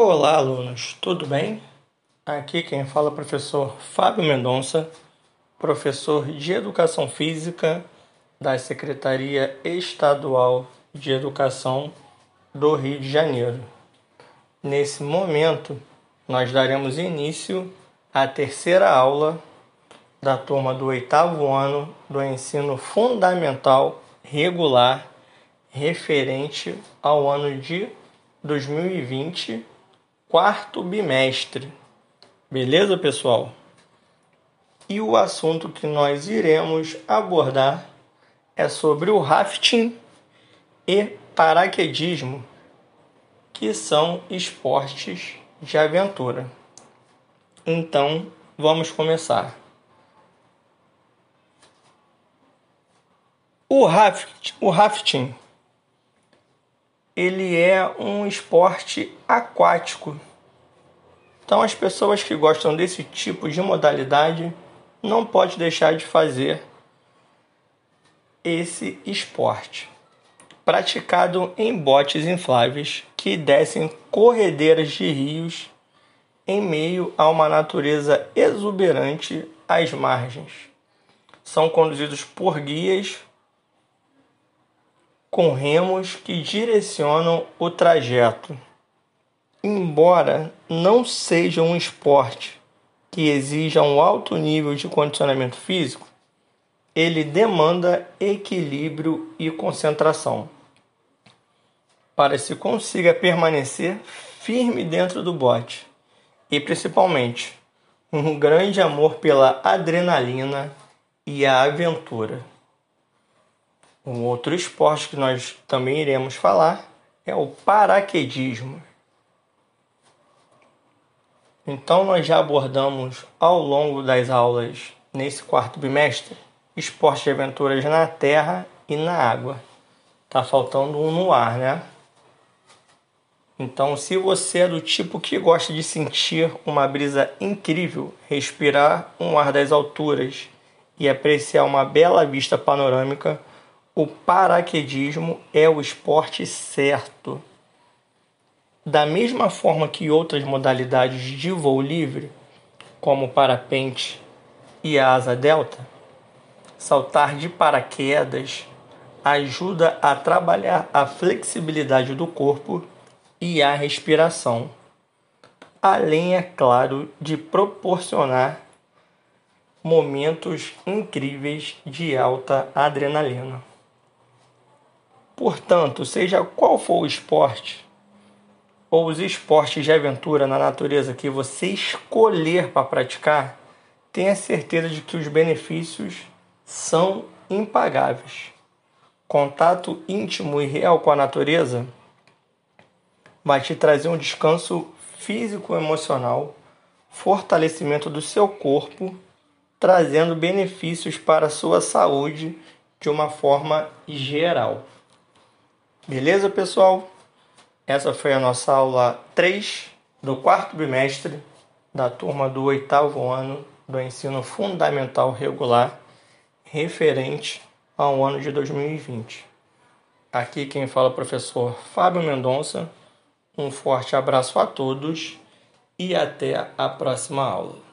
Olá, alunos, tudo bem? Aqui quem fala é o professor Fábio Mendonça, professor de Educação Física da Secretaria Estadual de Educação do Rio de Janeiro. Nesse momento, nós daremos início à terceira aula da turma do oitavo ano do ensino fundamental regular referente ao ano de 2020 quarto bimestre. Beleza, pessoal? E o assunto que nós iremos abordar é sobre o rafting e paraquedismo, que são esportes de aventura. Então, vamos começar. O rafting, o rafting ele é um esporte aquático. Então as pessoas que gostam desse tipo de modalidade não pode deixar de fazer esse esporte. Praticado em botes infláveis que descem corredeiras de rios em meio a uma natureza exuberante às margens. São conduzidos por guias com remos que direcionam o trajeto. Embora não seja um esporte que exija um alto nível de condicionamento físico, ele demanda equilíbrio e concentração. Para se consiga permanecer firme dentro do bote e principalmente um grande amor pela adrenalina e a aventura. Um outro esporte que nós também iremos falar é o paraquedismo. Então, nós já abordamos ao longo das aulas nesse quarto bimestre esportes de aventuras na terra e na água. Tá faltando um no ar, né? Então, se você é do tipo que gosta de sentir uma brisa incrível, respirar um ar das alturas e apreciar uma bela vista panorâmica, o paraquedismo é o esporte certo. Da mesma forma que outras modalidades de voo livre, como o parapente e a asa delta, saltar de paraquedas ajuda a trabalhar a flexibilidade do corpo e a respiração, além, é claro, de proporcionar momentos incríveis de alta adrenalina. Portanto, seja qual for o esporte ou os esportes de aventura na natureza que você escolher para praticar, tenha certeza de que os benefícios são impagáveis. Contato íntimo e real com a natureza vai te trazer um descanso físico e emocional, fortalecimento do seu corpo, trazendo benefícios para a sua saúde de uma forma geral. Beleza, pessoal? Essa foi a nossa aula 3 do quarto bimestre da turma do oitavo ano do ensino fundamental regular referente ao ano de 2020. Aqui quem fala é o professor Fábio Mendonça. Um forte abraço a todos e até a próxima aula.